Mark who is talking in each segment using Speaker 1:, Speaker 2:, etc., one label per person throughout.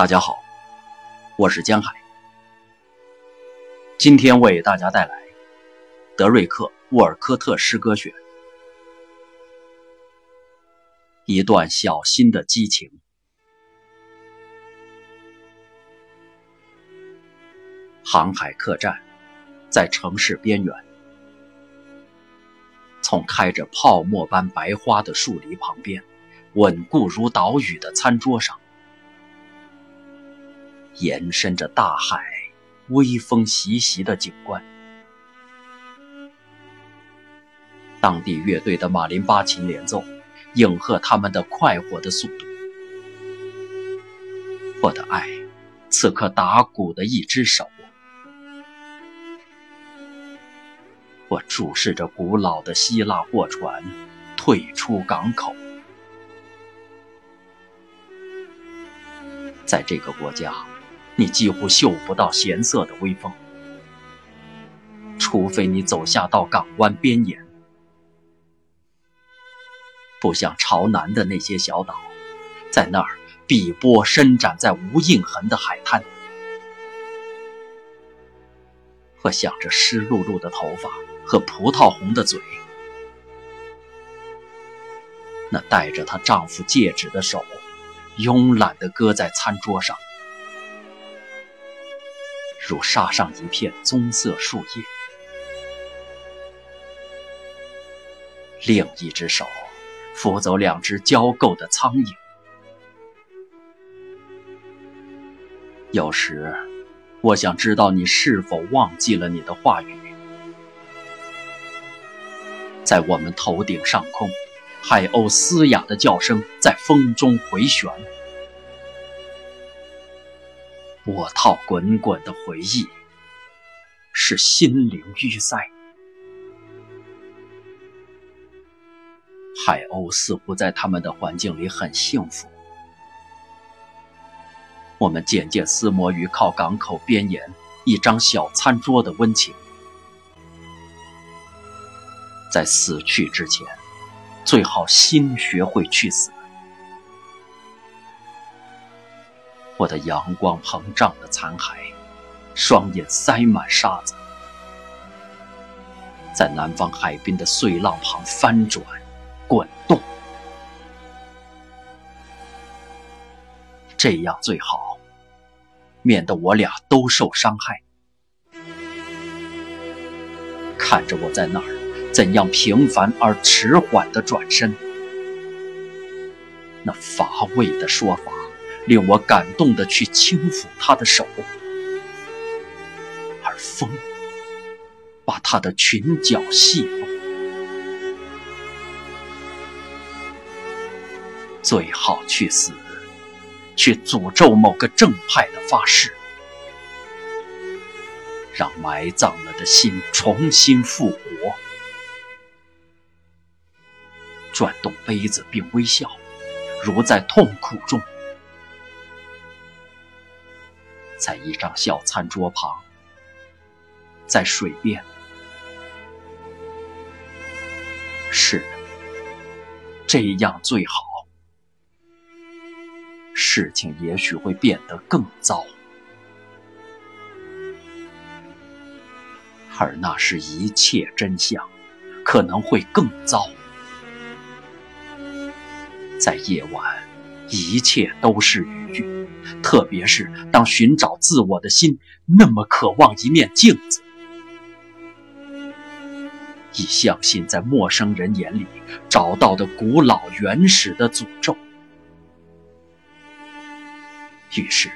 Speaker 1: 大家好，我是江海。今天为大家带来德瑞克·沃尔科特诗歌选，一段小心的激情。航海客栈在城市边缘，从开着泡沫般白花的树篱旁边，稳固如岛屿的餐桌上。延伸着大海，微风习习的景观。当地乐队的马林巴琴连奏，应和他们的快活的速度。我的爱，此刻打鼓的一只手。我注视着古老的希腊货船退出港口，在这个国家。你几乎嗅不到咸涩的微风，除非你走下到港湾边沿，不像朝南的那些小岛，在那儿碧波伸展在无印痕的海滩，和想着湿漉漉的头发和葡萄红的嘴，那戴着她丈夫戒指的手，慵懒地搁在餐桌上。如沙上一片棕色树叶，另一只手扶走两只焦垢的苍蝇。有时，我想知道你是否忘记了你的话语。在我们头顶上空，海鸥嘶哑的叫声在风中回旋。波涛滚滚的回忆，是心灵淤塞。海鸥似乎在他们的环境里很幸福。我们渐渐厮磨于靠港口边沿一张小餐桌的温情。在死去之前，最好先学会去死。我的阳光膨胀的残骸，双眼塞满沙子，在南方海滨的碎浪旁翻转、滚动，这样最好，免得我俩都受伤害。看着我在那儿怎样平凡而迟缓的转身，那乏味的说法。令我感动的去轻抚他的手，而风把他的裙角戏弄。最好去死，去诅咒某个正派的发誓，让埋葬了的心重新复活。转动杯子并微笑，如在痛苦中。在一张小餐桌旁，在水边，是的，这样最好。事情也许会变得更糟，而那是一切真相，可能会更糟。在夜晚，一切都是雨。特别是当寻找自我的心那么渴望一面镜子，以相信在陌生人眼里找到的古老原始的诅咒。于是，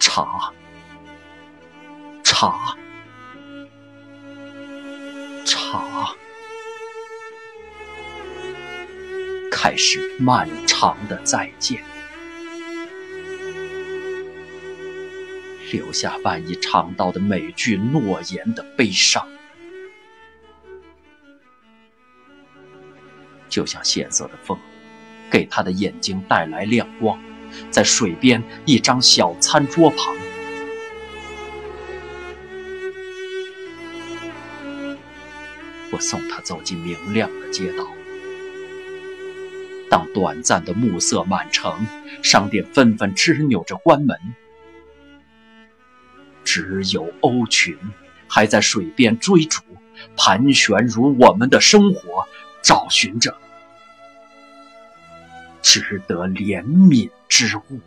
Speaker 1: 茶，茶，茶，开始漫长的再见。留下万一尝到的每句诺言的悲伤，就像咸涩的风，给他的眼睛带来亮光。在水边一张小餐桌旁，我送他走进明亮的街道。当短暂的暮色满城，商店纷纷吱扭着关门，只有鸥群还在水边追逐，盘旋如我们的生活，找寻着值得怜悯之物。